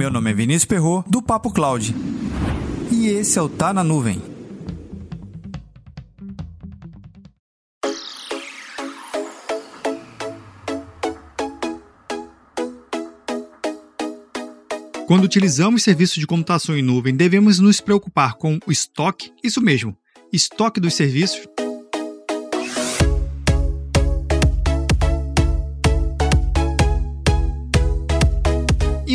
Meu nome é Vinícius Perro do Papo Cloud. E esse é o Tá na Nuvem. Quando utilizamos serviços de computação em nuvem, devemos nos preocupar com o estoque, isso mesmo, estoque dos serviços,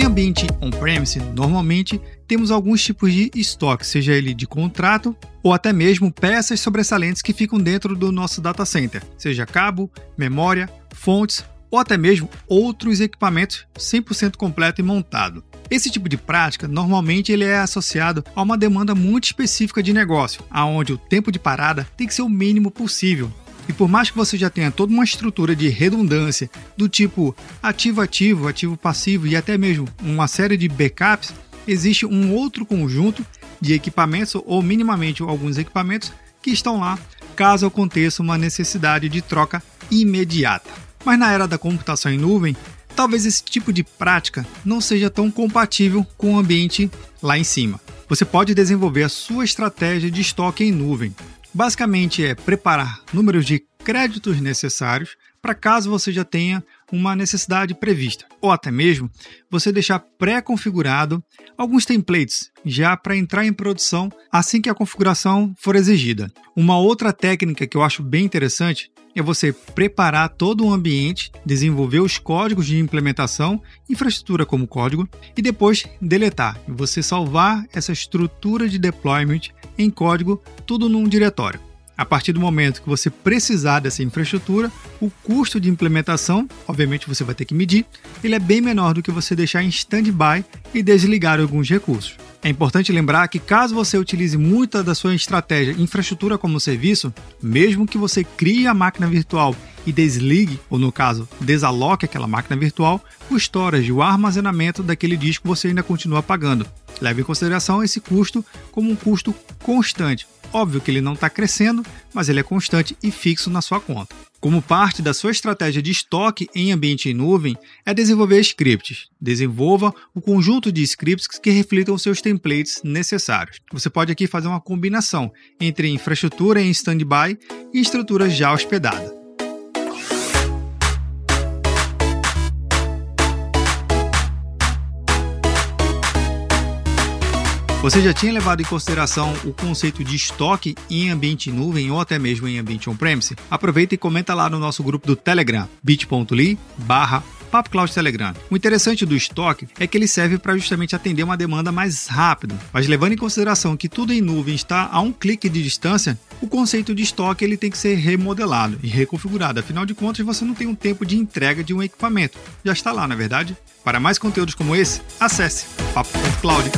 Ambiente on-premise, normalmente temos alguns tipos de estoque, seja ele de contrato ou até mesmo peças sobressalentes que ficam dentro do nosso data center, seja cabo, memória, fontes ou até mesmo outros equipamentos 100% completo e montado. Esse tipo de prática normalmente ele é associado a uma demanda muito específica de negócio, aonde o tempo de parada tem que ser o mínimo possível, e por mais que você já tenha toda uma estrutura de redundância do tipo ativo-ativo, ativo-passivo e até mesmo uma série de backups, existe um outro conjunto de equipamentos ou minimamente alguns equipamentos que estão lá caso aconteça uma necessidade de troca imediata. Mas na era da computação em nuvem, talvez esse tipo de prática não seja tão compatível com o ambiente lá em cima. Você pode desenvolver a sua estratégia de estoque em nuvem, Basicamente é preparar números de créditos necessários para caso você já tenha uma necessidade prevista, ou até mesmo você deixar pré-configurado alguns templates já para entrar em produção assim que a configuração for exigida. Uma outra técnica que eu acho bem interessante é você preparar todo o ambiente, desenvolver os códigos de implementação, infraestrutura como código, e depois deletar. E você salvar essa estrutura de deployment em código, tudo num diretório. A partir do momento que você precisar dessa infraestrutura, o custo de implementação, obviamente você vai ter que medir, ele é bem menor do que você deixar em stand-by e desligar alguns recursos. É importante lembrar que caso você utilize muita da sua estratégia infraestrutura como serviço, mesmo que você crie a máquina virtual e desligue, ou no caso, desaloque aquela máquina virtual, o storage, o armazenamento daquele disco você ainda continua pagando. Leve em consideração esse custo como um custo constante. Óbvio que ele não está crescendo, mas ele é constante e fixo na sua conta. Como parte da sua estratégia de estoque em ambiente em nuvem, é desenvolver scripts. Desenvolva o conjunto de scripts que reflitam seus templates necessários. Você pode aqui fazer uma combinação entre infraestrutura em standby e estrutura já hospedada. Você já tinha levado em consideração o conceito de estoque em ambiente nuvem ou até mesmo em ambiente on-premise? Aproveita e comenta lá no nosso grupo do Telegram, bit.ly barra Telegram. O interessante do estoque é que ele serve para justamente atender uma demanda mais rápida, mas levando em consideração que tudo em nuvem está a um clique de distância, o conceito de estoque ele tem que ser remodelado e reconfigurado. Afinal de contas, você não tem um tempo de entrega de um equipamento. Já está lá, na é verdade? Para mais conteúdos como esse, acesse Papo Cloud.